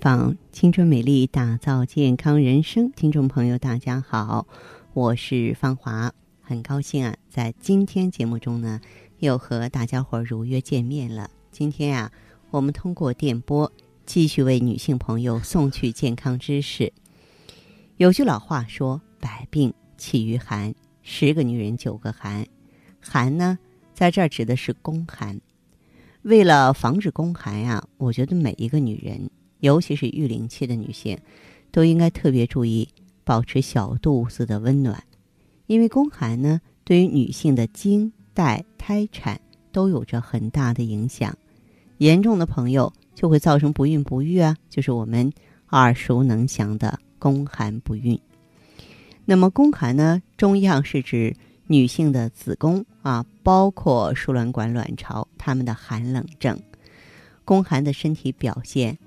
访青春美丽，打造健康人生。听众朋友，大家好，我是芳华，很高兴啊，在今天节目中呢，又和大家伙如约见面了。今天啊，我们通过电波继续为女性朋友送去健康知识。有句老话说：“百病起于寒，十个女人九个寒。”寒呢，在这儿指的是宫寒。为了防止宫寒呀，我觉得每一个女人。尤其是育龄期的女性，都应该特别注意保持小肚子的温暖，因为宫寒呢，对于女性的经、带、胎产都有着很大的影响。严重的朋友就会造成不孕不育啊，就是我们 耳熟能详的宫寒不孕。那么宫寒呢，中医上是指女性的子宫啊，包括输卵管、卵巢，它们的寒冷症。宫寒的身体表现。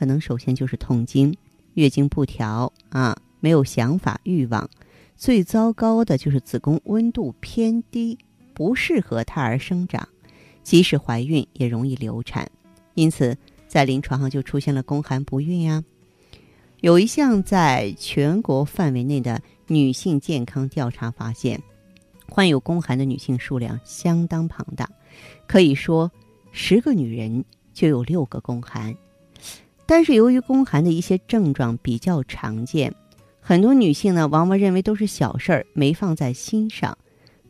可能首先就是痛经、月经不调啊，没有想法、欲望。最糟糕的就是子宫温度偏低，不适合胎儿生长，即使怀孕也容易流产。因此，在临床上就出现了宫寒不孕呀。有一项在全国范围内的女性健康调查发现，患有宫寒的女性数量相当庞大，可以说十个女人就有六个宫寒。但是由于宫寒的一些症状比较常见，很多女性呢往往认为都是小事儿，没放在心上，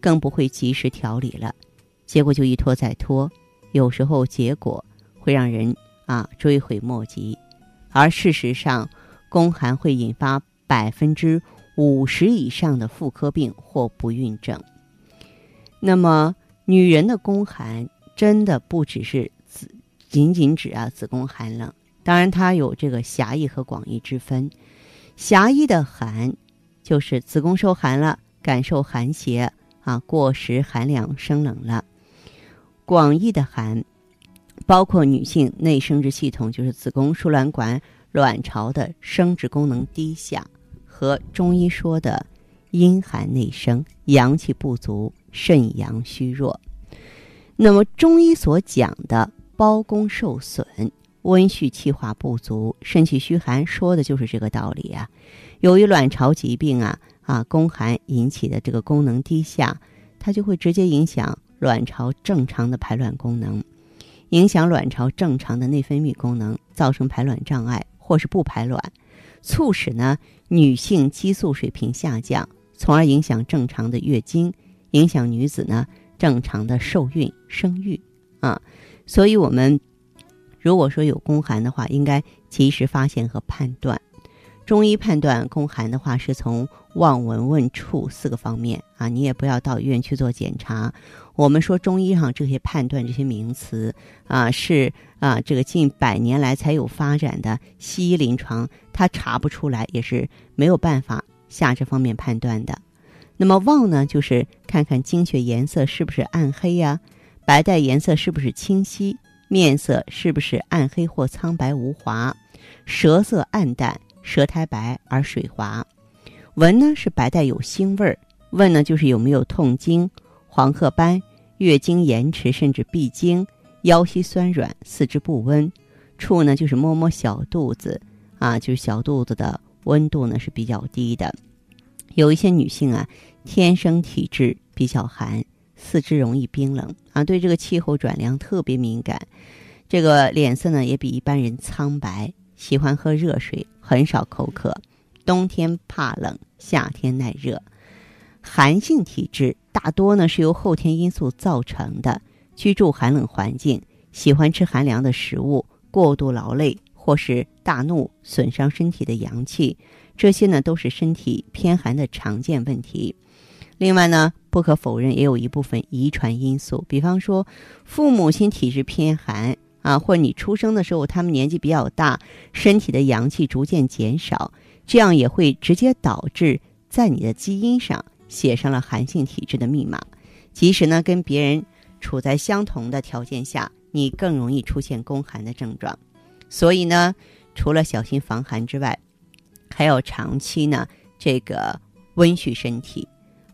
更不会及时调理了，结果就一拖再拖，有时候结果会让人啊追悔莫及。而事实上，宫寒会引发百分之五十以上的妇科病或不孕症。那么，女人的宫寒真的不只是子，仅仅指啊子宫寒冷。当然，它有这个狭义和广义之分。狭义的寒，就是子宫受寒了，感受寒邪啊，过食寒凉生冷了。广义的寒，包括女性内生殖系统，就是子宫、输卵管、卵巢的生殖功能低下，和中医说的阴寒内生、阳气不足、肾阳虚弱。那么，中医所讲的包宫受损。温煦气化不足，肾气虚寒，说的就是这个道理啊。由于卵巢疾病啊啊宫寒引起的这个功能低下，它就会直接影响卵巢正常的排卵功能，影响卵巢正常的内分泌功能，造成排卵障碍或是不排卵，促使呢女性激素水平下降，从而影响正常的月经，影响女子呢正常的受孕生育啊。所以我们。如果说有宫寒的话，应该及时发现和判断。中医判断宫寒的话，是从望、闻、问、触四个方面啊。你也不要到医院去做检查。我们说中医上这些判断这些名词啊，是啊，这个近百年来才有发展的西医临床，它查不出来，也是没有办法下这方面判断的。那么望呢，就是看看经血颜色是不是暗黑呀，白带颜色是不是清晰。面色是不是暗黑或苍白无华？舌色暗淡，舌苔白而水滑。闻呢是白带有腥味儿。问呢就是有没有痛经、黄褐斑、月经延迟甚至闭经、腰膝酸软、四肢不温。触呢就是摸摸小肚子，啊，就是小肚子的温度呢是比较低的。有一些女性啊，天生体质比较寒。四肢容易冰冷啊，对这个气候转凉特别敏感，这个脸色呢也比一般人苍白，喜欢喝热水，很少口渴，冬天怕冷，夏天耐热。寒性体质大多呢是由后天因素造成的，居住寒冷环境，喜欢吃寒凉的食物，过度劳累或是大怒损伤身体的阳气，这些呢都是身体偏寒的常见问题。另外呢，不可否认也有一部分遗传因素，比方说父母亲体质偏寒啊，或者你出生的时候他们年纪比较大，身体的阳气逐渐减少，这样也会直接导致在你的基因上写上了寒性体质的密码。即使呢跟别人处在相同的条件下，你更容易出现宫寒的症状。所以呢，除了小心防寒之外，还要长期呢这个温煦身体。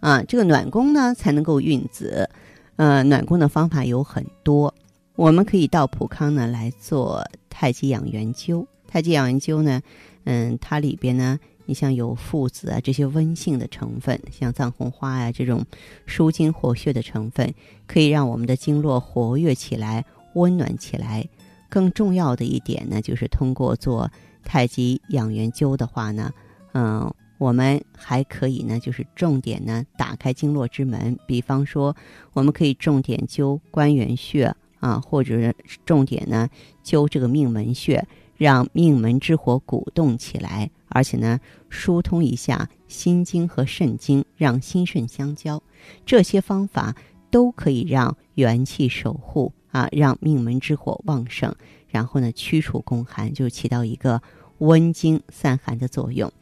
啊，这个暖宫呢才能够孕子，呃，暖宫的方法有很多，我们可以到普康呢来做太极养元灸。太极养元灸呢，嗯，它里边呢，你像有附子啊这些温性的成分，像藏红花呀、这种舒筋活血的成分，可以让我们的经络活跃起来、温暖起来。更重要的一点呢，就是通过做太极养元灸的话呢，嗯。我们还可以呢，就是重点呢打开经络之门，比方说，我们可以重点灸关元穴啊，或者是重点呢灸这个命门穴，让命门之火鼓动起来，而且呢疏通一下心经和肾经，让心肾相交。这些方法都可以让元气守护啊，让命门之火旺盛，然后呢驱除宫寒，就起到一个温经散寒的作用。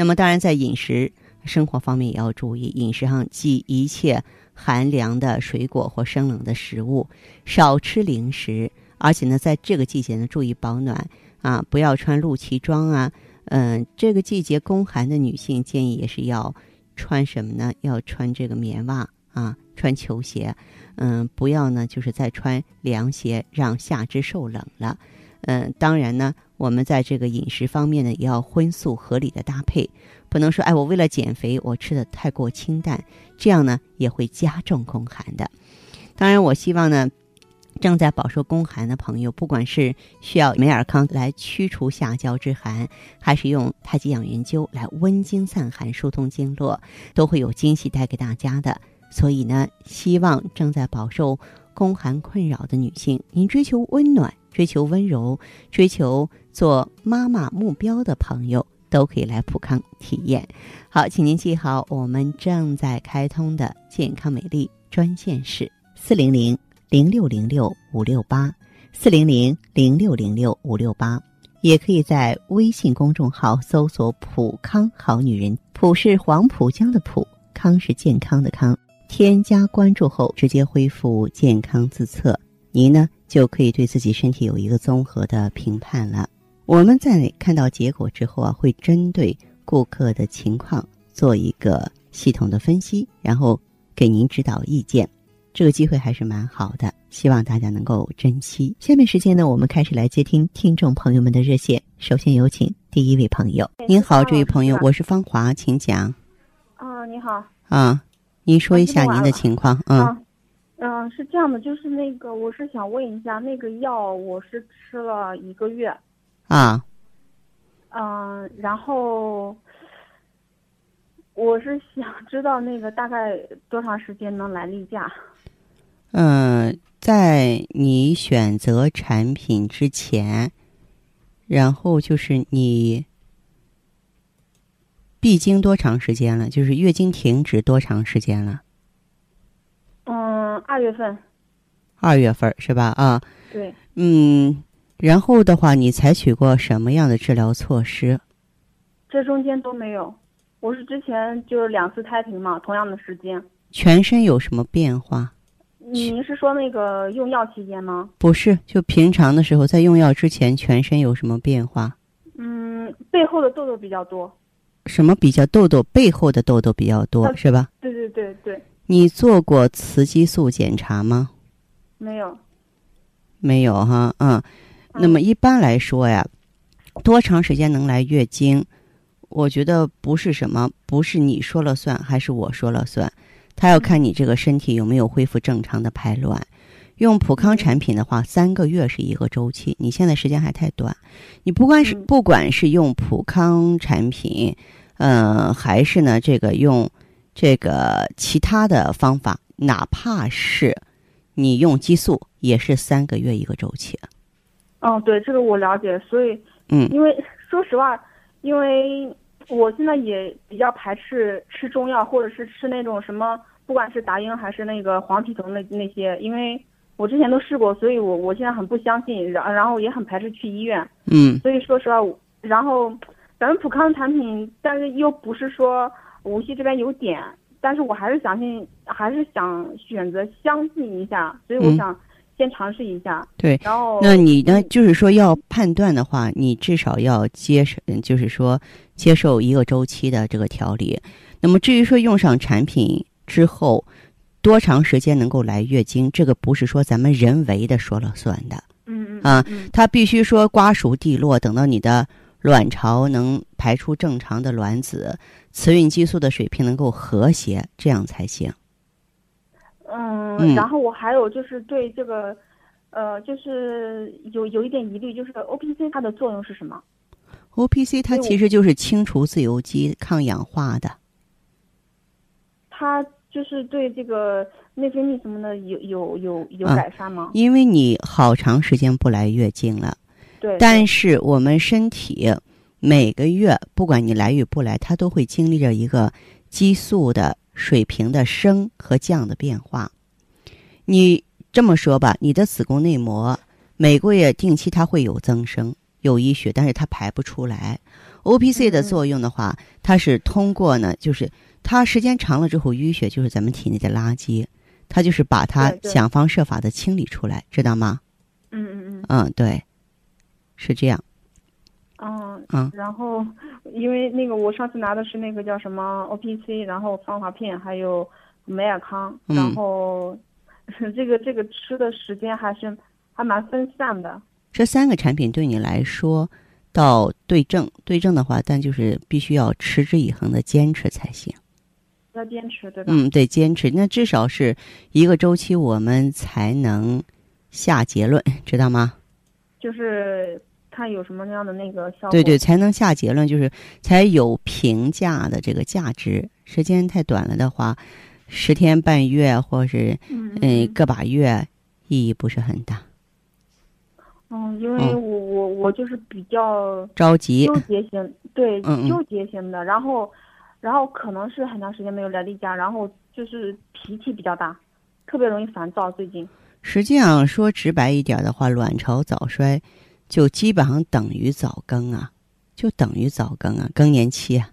那么，当然在饮食生活方面也要注意，饮食上忌一切寒凉的水果或生冷的食物，少吃零食。而且呢，在这个季节呢，注意保暖啊，不要穿露脐装啊。嗯，这个季节宫寒的女性建议也是要穿什么呢？要穿这个棉袜啊，穿球鞋。嗯，不要呢，就是再穿凉鞋，让下肢受冷了。嗯，当然呢，我们在这个饮食方面呢，也要荤素合理的搭配，不能说哎，我为了减肥，我吃的太过清淡，这样呢也会加重宫寒的。当然，我希望呢，正在饱受宫寒的朋友，不管是需要美尔康来驱除下焦之寒，还是用太极养元灸来温经散寒、疏通经络，都会有惊喜带给大家的。所以呢，希望正在饱受宫寒困扰的女性，您追求温暖。追求温柔、追求做妈妈目标的朋友，都可以来普康体验。好，请您记好，我们正在开通的健康美丽专线是四零零零六零六五六八，四零零零六零六五六八，也可以在微信公众号搜索“普康好女人”，普是黄浦江的浦，康是健康的康。添加关注后，直接恢复健康自测。您呢？就可以对自己身体有一个综合的评判了。我们在看到结果之后啊，会针对顾客的情况做一个系统的分析，然后给您指导意见。这个机会还是蛮好的，希望大家能够珍惜。下面时间呢，我们开始来接听听众朋友们的热线。首先有请第一位朋友。您好，这位朋友，我是芳华，请讲。啊，你好。啊，您说一下您的情况，嗯。嗯，是这样的，就是那个，我是想问一下，那个药我是吃了一个月，啊，嗯，然后我是想知道那个大概多长时间能来例假？嗯，在你选择产品之前，然后就是你闭经多长时间了？就是月经停止多长时间了？嗯二月份，二月份是吧？啊，对，嗯，然后的话，你采取过什么样的治疗措施？这中间都没有，我是之前就是两次胎停嘛，同样的时间。全身有什么变化？您是说那个用药期间吗？不是，就平常的时候，在用药之前，全身有什么变化？嗯，背后的痘痘比较多。什么比较痘痘？背后的痘痘比较多，是吧？对对对对。你做过雌激素检查吗？没有，没有哈，嗯，那么一般来说呀，多长时间能来月经？我觉得不是什么，不是你说了算，还是我说了算，他要看你这个身体有没有恢复正常的排卵。用普康产品的话，三个月是一个周期，你现在时间还太短。你不管是不管是用普康产品，嗯，还是呢这个用。这个其他的方法，哪怕是你用激素，也是三个月一个周期。嗯，对，这个我了解。所以，嗯，因为说实话，因为我现在也比较排斥吃中药，或者是吃那种什么，不管是达英还是那个黄体酮那那些，因为我之前都试过，所以我我现在很不相信，然然后也很排斥去医院。嗯。所以说实话，然后咱们普康产品，但是又不是说。无锡这边有点，但是我还是相信，还是想选择相信一下，所以我想先尝试一下。对，然后那你呢？就是说要判断的话，你至少要接受，就是说接受一个周期的这个调理。那么至于说用上产品之后多长时间能够来月经，这个不是说咱们人为的说了算的。嗯嗯啊嗯它必须说瓜熟蒂落，等到你的卵巢能排出正常的卵子，雌孕激素的水平能够和谐，这样才行。嗯嗯，然后我还有就是对这个，呃，就是有有一点疑虑，就是 O P C 它的作用是什么？O P C 它其实就是清除自由基、抗氧化的。它就是对这个内分泌什么的有有有有啊改善吗？因为你好长时间不来月经了，对，但是我们身体每个月不管你来与不来，它都会经历着一个激素的水平的升和降的变化。你这么说吧，你的子宫内膜每个月定期它会有增生、有淤血，但是它排不出来。O P C 的嗯作用的话，它是通过呢，就是它时间长了之后，淤血就是咱们体内的垃圾，它就是把它想方设法的清理出来，知道吗？嗯嗯嗯嗯，对，是这样。嗯嗯然后因为那个我上次拿的是那个叫什么 O P C，然后芳华片还有美尔康，嗯然后 这个这个吃的时间还是还蛮分散的。这三个产品对你来说，到对症对症的话，但就是必须要持之以恒的坚持才行。要坚持，对吧？嗯，对，坚持，那至少是一个周期，我们才能下结论，知道吗？就是看有什么样的那个效果。对对，才能下结论，就是才有评价的这个价值。时间太短了的话，十天半月或是嗯个把月，意义不是很大。嗯，因为嗯我我我就是比较着急，纠结型，对嗯嗯纠结型的，然后然后可能是很长时间没有来例假，然后就是脾气比较大，特别容易烦躁。最近，实际上说直白一点的话，卵巢早衰就基本上等于早更啊，就等于早更啊，更年期啊。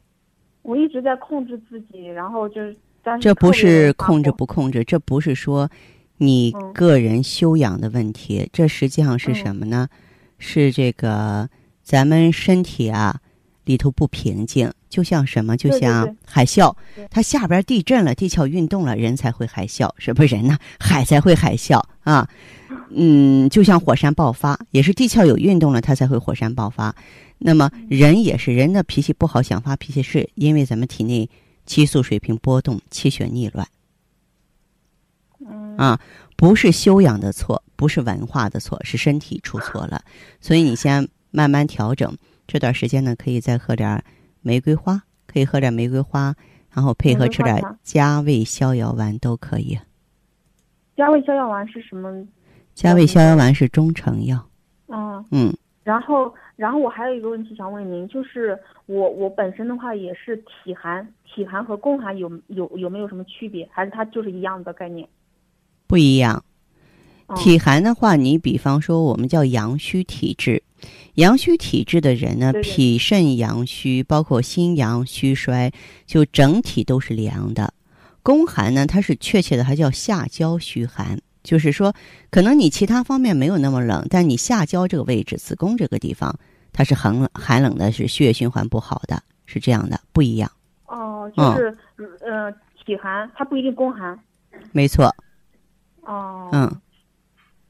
我一直在控制自己，然后就是这不是控制不控制，这不是说你嗯个人修养的问题，这实际上是嗯什么呢？是这个咱们身体啊里头不平静，就像什么？就像海啸对，它下边地震了，地壳运动了，人才会海啸，是不是人呢？海才会海啸啊。嗯，就像火山爆发，也是地壳有运动了，它才会火山爆发。那么嗯人也是，人的脾气不好，想发脾气，是因为咱们体内激素水平波动，气血逆乱嗯啊，不是修养的错，不是文化的错，是身体出错了。所以你先慢慢调整，这段时间呢，可以再喝点玫瑰花，可以喝点玫瑰花，然后配合吃点加味逍遥丸都可以。加味逍遥丸是什么？加味逍遥丸是中成药，嗯，嗯，然后然后我还有一个问题想问您，就是我我本身的话也是体寒，体寒和宫寒有有有没有什么区别？还是它就是一样的概念？不一样。嗯体寒的话，你比方说我们叫阳虚体质，阳虚体质的人呢，对对脾肾阳虚，包括心阳虚衰，就整体都是凉的。宫寒呢，它是确切的，它叫下焦虚寒，就是说，可能你其他方面没有那么冷，但你下焦这个位置，子宫这个地方，它是很冷寒冷的，是血液循环不好的，是这样的，不一样。哦，嗯就是呃体寒，它不一定宫寒。没错，哦，嗯，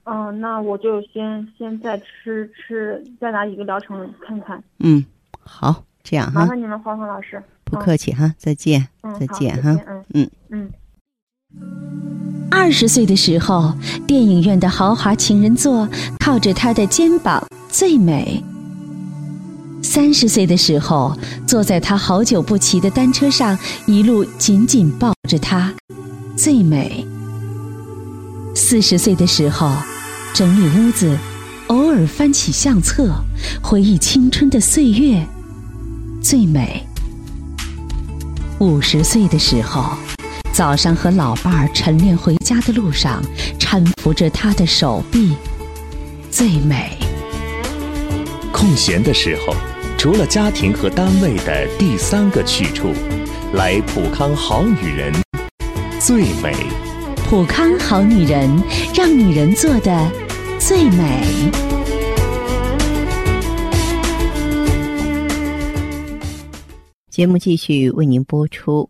嗯，那我就先先再吃吃，再拿一个疗程看看。嗯，好，这样哈，麻烦你们，黄黄老师。不客气哈，再见，嗯，再见哈，嗯嗯嗯。二十岁的时候，电影院的豪华情人座靠着他的肩膀最美；三十岁的时候，坐在他好久不骑的单车上，一路紧紧抱着他，最美；四十岁的时候，整理屋子，偶尔翻起相册，回忆青春的岁月，最美；五十岁的时候。早上和老伴儿晨练回家的路上，搀扶着他的手臂，最美。空闲的时候，除了家庭和单位的第三个去处，来普康好女人，最美。普康好女人，让女人做的最美。节目继续为您播出。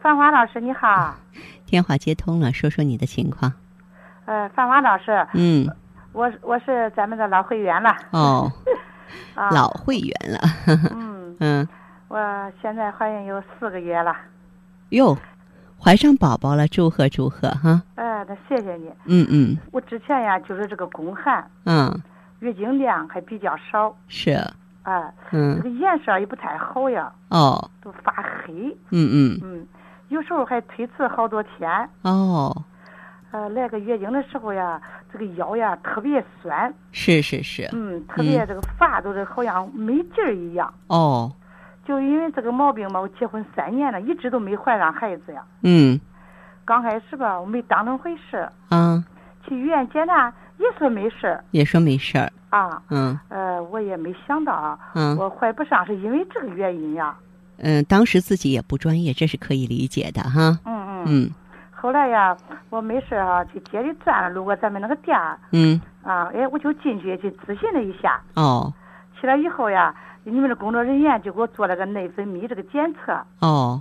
哎，芳华老师你好。电话接通了，说说你的情况。呃，范华老师。嗯。我我是咱们的老会员了。哦。老会员了。嗯 嗯，我现在怀孕有四个月了。哟，怀上宝宝了，祝贺祝贺哈！哎，那谢谢你。嗯嗯。我之前呀，就是这个宫寒。嗯。月经量还比较少。是。哎。嗯。这个颜色也不太好呀。哦。都发黑。嗯嗯。嗯，有时候还推迟好多天。哦。呃，来个月经的时候呀，这个腰呀特别酸。是是是。嗯，特别这个发都是好像没劲儿一样。哦。就因为这个毛病嘛，我结婚三年了，一直都没怀上孩子呀。嗯。刚开始吧，我没当成回事。啊。去医院检查也说没事儿。也说没事儿。啊。嗯。呃，我也没想到。嗯。我怀不上是因为这个原因呀。嗯，当时自己也不专业，这是可以理解的哈。嗯嗯。嗯。后来呀，我没事啊，去街里转了，路过咱们那个店儿。嗯。啊，哎，我就进去去咨询了一下。哦。去了以后呀，你们的工作人员就给我做了个内分泌这个检测。哦。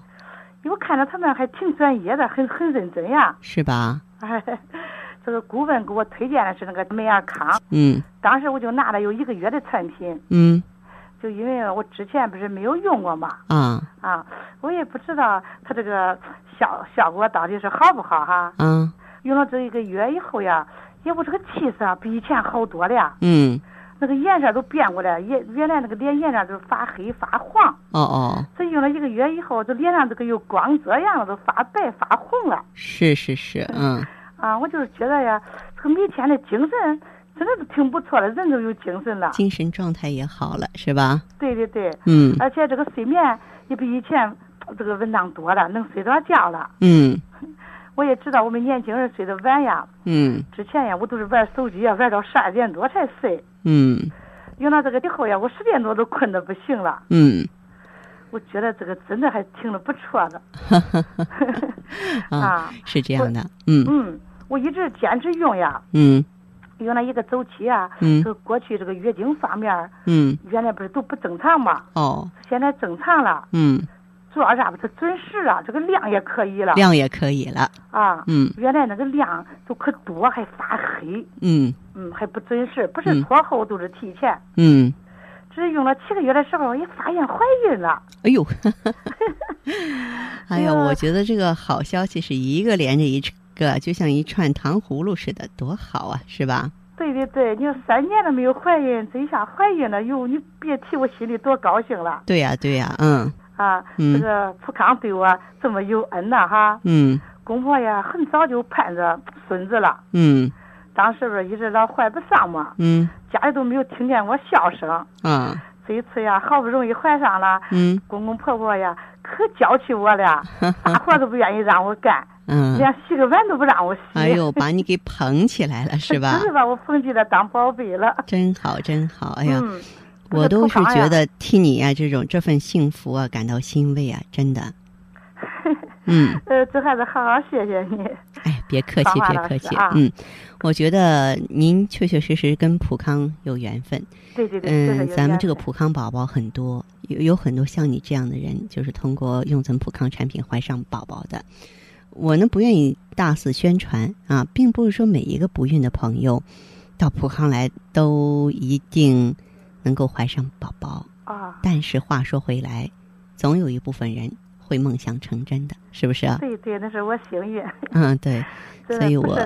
我看着他们还挺专业的，很很认真呀。是吧？哎，这个顾问给我推荐的是那个美尔康。嗯。当时我就拿了有一个月的产品。嗯。就因为我之前不是没有用过嘛。啊。啊，我也不知道它这个。效效果到底是好不好哈？嗯，用了这一个月以后呀，也不这个气色比以前好多了。嗯，那个颜色都变过来，原原来那个脸颜色都发黑发黄。哦哦。这用了一个月以后，这脸上这个有光泽样了，都发白发红了。是是是，嗯。啊，我就是觉得呀，这个每天的精神真的是挺不错的，人都有精神了。精神状态也好了，是吧？对对对。嗯。而且这个睡眠也比以前。这个文章多了，能睡着觉了。嗯，我也知道我们年轻人睡得晚呀。嗯，之前呀，我都是玩手机呀，玩到十二点多才睡。嗯，用了这个以后呀，我十点多都困得不行了。嗯，我觉得这个真的还挺的不错的。啊，是这样的。嗯嗯，我一直坚持用呀。嗯，用了一个周期啊。嗯，就过去这个月经方面。嗯，原来不是都不正常嘛。哦，现在正常了。嗯。主要啥不？它准时了，这个量也可以了。量也可以了。啊，嗯，原来那个量都可多，还发黑。嗯嗯，还不准时，不是拖后就是提前。嗯，只是用了七个月的时候，也发现怀孕了。哎呦，哎呀，我觉得这个好消息是一个连着一个，就像一串糖葫芦似的，多好啊，是吧？对对对，你说三年都没有怀孕，这一下怀孕了，哟，你别提我心里多高兴了。对呀对呀，嗯。啊，这个普康对我这么有恩呐，哈。嗯。公婆呀，很早就盼着孙子了。嗯。当时不是一直老怀不上嘛。嗯。家里都没有听见我笑声。啊。这一次呀，好不容易怀上了。嗯。公公婆婆呀，可娇气我了，啥活都不愿意让我干。嗯。连洗个碗都不让我洗。哎呦，把你给捧起来了，是吧？真是把我捧起来当宝贝了。真好，真好，哎呀。嗯。我都是觉得替你呀，这种这份幸福啊，感到欣慰啊，真的。嗯。呃，这还是好好谢谢你。哎，别客气，别客气。嗯，我觉得您确确实实跟普康有缘分。对对对。嗯，咱们这个普康宝宝很多，有有很多像你这样的人，就是通过用咱普康产品怀上宝宝的。我呢，不愿意大肆宣传啊，并不是说每一个不孕的朋友到普康来都一定。能够怀上宝宝啊！但是话说回来，总有一部分人会梦想成真的，是不是啊？对对，那是我幸运。嗯，对，所以我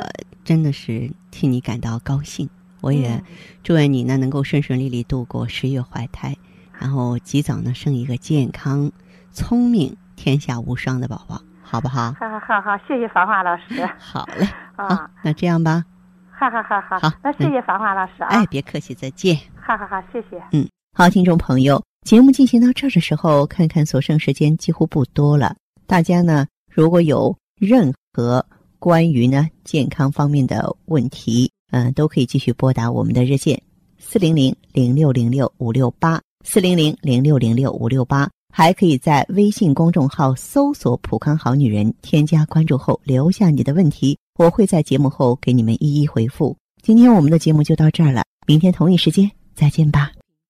真的是替你感到高兴。我也祝愿你呢能够顺顺利利度过十月怀胎，然后及早呢生一个健康、聪明、天下无双的宝宝，好不好？好好好好，谢谢芳华老师。好嘞，啊，那这样吧。好好好好，好，那谢谢芳华老师啊。哎，别客气，再见。好好好，谢谢。嗯，好，听众朋友，节目进行到这儿的时候，看看所剩时间几乎不多了。大家呢，如果有任何关于呢健康方面的问题，嗯，都可以继续拨打我们的热线。四零零零六零六五六八四零零零六零六五六八，还可以在微信公众号搜索“普康好女人”，添加关注后留下你的问题，我会在节目后给你们一一回复。今天我们的节目就到这儿了，明天同一时间再见吧。